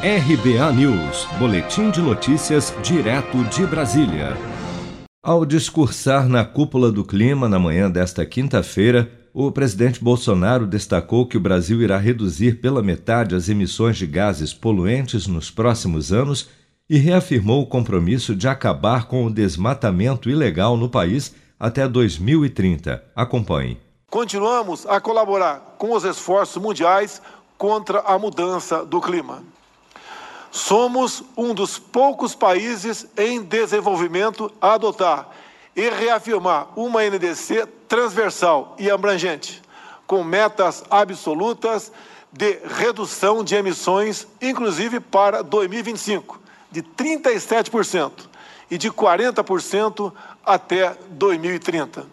RBA News, Boletim de Notícias, direto de Brasília. Ao discursar na Cúpula do Clima na manhã desta quinta-feira, o presidente Bolsonaro destacou que o Brasil irá reduzir pela metade as emissões de gases poluentes nos próximos anos e reafirmou o compromisso de acabar com o desmatamento ilegal no país até 2030. Acompanhe. Continuamos a colaborar com os esforços mundiais contra a mudança do clima. Somos um dos poucos países em desenvolvimento a adotar e reafirmar uma NDC transversal e abrangente, com metas absolutas de redução de emissões, inclusive para 2025, de 37% e de 40% até 2030.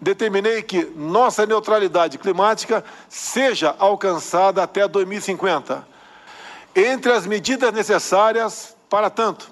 Determinei que nossa neutralidade climática seja alcançada até 2050 entre as medidas necessárias para tanto,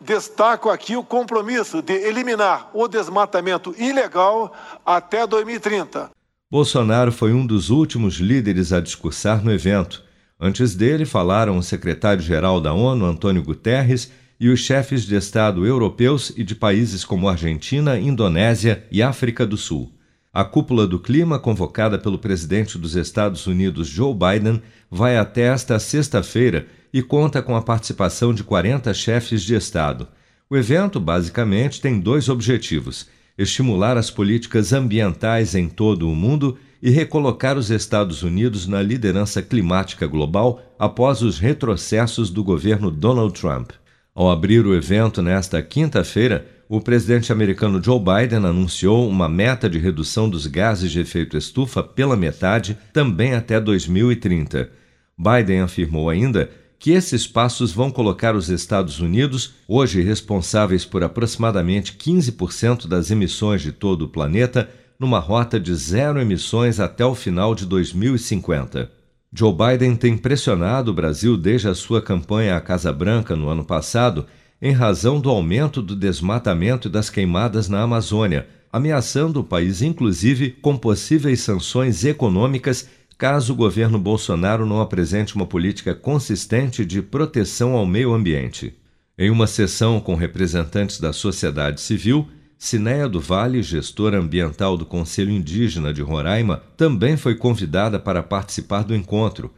destaco aqui o compromisso de eliminar o desmatamento ilegal até 2030. Bolsonaro foi um dos últimos líderes a discursar no evento. Antes dele falaram o secretário-geral da ONU, Antônio Guterres, e os chefes de Estado europeus e de países como Argentina, Indonésia e África do Sul. A cúpula do clima, convocada pelo presidente dos Estados Unidos Joe Biden, vai até esta sexta-feira e conta com a participação de 40 chefes de Estado. O evento, basicamente, tem dois objetivos: estimular as políticas ambientais em todo o mundo e recolocar os Estados Unidos na liderança climática global após os retrocessos do governo Donald Trump. Ao abrir o evento nesta quinta-feira, o presidente americano Joe Biden anunciou uma meta de redução dos gases de efeito estufa pela metade também até 2030. Biden afirmou ainda que esses passos vão colocar os Estados Unidos, hoje responsáveis por aproximadamente 15% das emissões de todo o planeta, numa rota de zero emissões até o final de 2050. Joe Biden tem pressionado o Brasil desde a sua campanha à Casa Branca no ano passado em razão do aumento do desmatamento e das queimadas na Amazônia, ameaçando o país inclusive com possíveis sanções econômicas caso o governo Bolsonaro não apresente uma política consistente de proteção ao meio ambiente. Em uma sessão com representantes da sociedade civil, Cinéia do Vale, gestora ambiental do Conselho Indígena de Roraima, também foi convidada para participar do encontro.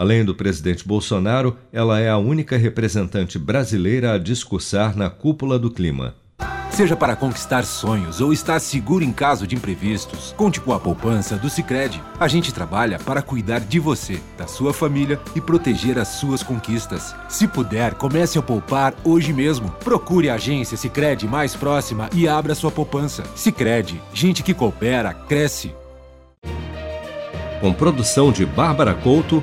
Além do presidente Bolsonaro, ela é a única representante brasileira a discursar na cúpula do clima. Seja para conquistar sonhos ou estar seguro em caso de imprevistos, conte com a poupança do Sicredi. A gente trabalha para cuidar de você, da sua família e proteger as suas conquistas. Se puder, comece a poupar hoje mesmo. Procure a agência Sicredi mais próxima e abra sua poupança. Sicredi, gente que coopera cresce. Com produção de Bárbara Couto,